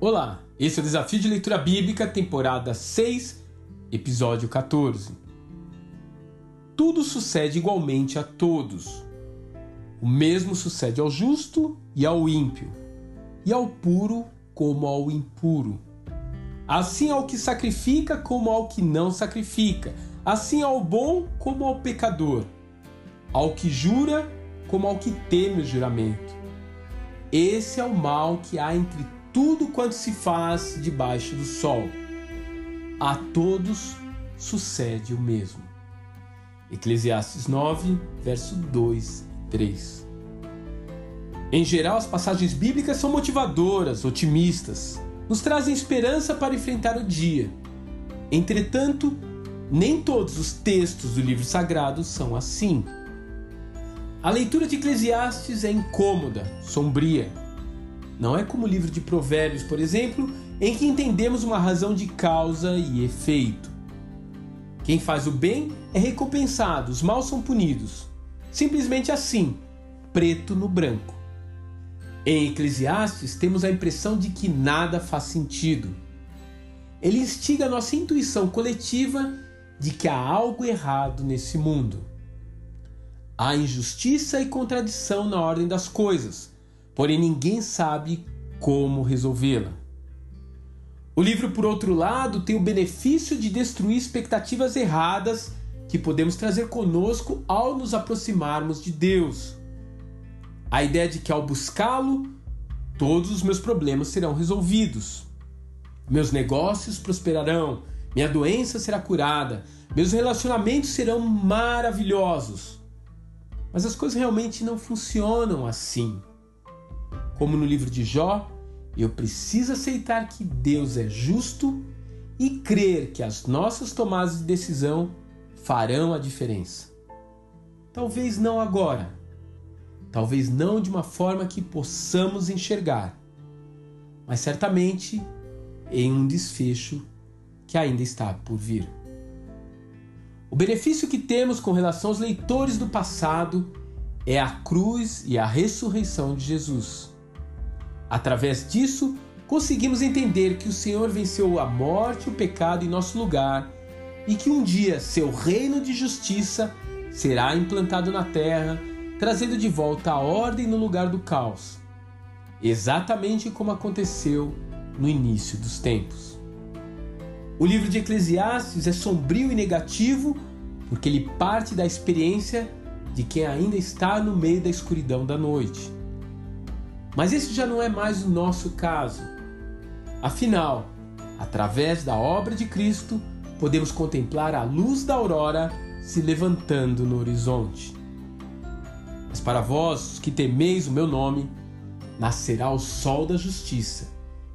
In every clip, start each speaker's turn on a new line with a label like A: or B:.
A: Olá, esse é o Desafio de Leitura Bíblica, temporada 6, episódio 14. Tudo sucede igualmente a todos. O mesmo sucede ao justo e ao ímpio, e ao puro como ao impuro. Assim ao que sacrifica como ao que não sacrifica, assim ao bom como ao pecador, ao que jura como ao que teme o juramento. Esse é o mal que há entre tudo quanto se faz debaixo do sol. A todos sucede o mesmo. Eclesiastes 9, verso 2 e 3. Em geral, as passagens bíblicas são motivadoras, otimistas, nos trazem esperança para enfrentar o dia. Entretanto, nem todos os textos do livro sagrado são assim. A leitura de Eclesiastes é incômoda, sombria. Não é como o livro de Provérbios, por exemplo, em que entendemos uma razão de causa e efeito. Quem faz o bem é recompensado, os maus são punidos. Simplesmente assim, preto no branco. Em Eclesiastes, temos a impressão de que nada faz sentido. Ele instiga a nossa intuição coletiva de que há algo errado nesse mundo. Há injustiça e contradição na ordem das coisas, porém ninguém sabe como resolvê-la. O livro, por outro lado, tem o benefício de destruir expectativas erradas que podemos trazer conosco ao nos aproximarmos de Deus. A ideia de que ao buscá-lo, todos os meus problemas serão resolvidos. Meus negócios prosperarão, minha doença será curada, meus relacionamentos serão maravilhosos. Mas as coisas realmente não funcionam assim. Como no livro de Jó, eu preciso aceitar que Deus é justo e crer que as nossas tomadas de decisão farão a diferença. Talvez não agora, talvez não de uma forma que possamos enxergar, mas certamente em um desfecho que ainda está por vir. O benefício que temos com relação aos leitores do passado é a cruz e a ressurreição de Jesus. Através disso, conseguimos entender que o Senhor venceu a morte e o pecado em nosso lugar e que um dia seu reino de justiça será implantado na terra, trazendo de volta a ordem no lugar do caos, exatamente como aconteceu no início dos tempos. O livro de Eclesiastes é sombrio e negativo porque ele parte da experiência de quem ainda está no meio da escuridão da noite. Mas esse já não é mais o nosso caso. Afinal, através da obra de Cristo, podemos contemplar a luz da aurora se levantando no horizonte. Mas para vós, que temeis o meu nome, nascerá o sol da justiça,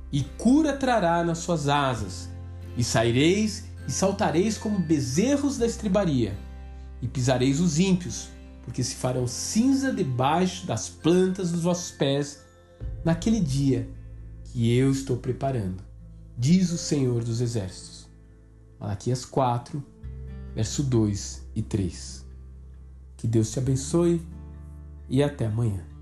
A: e cura trará nas suas asas e saireis e saltareis como bezerros da estribaria, e pisareis os ímpios, porque se farão cinza debaixo das plantas dos vossos pés naquele dia que eu estou preparando, diz o Senhor dos Exércitos. Malaquias 4, verso 2 e 3. Que Deus te abençoe e até amanhã.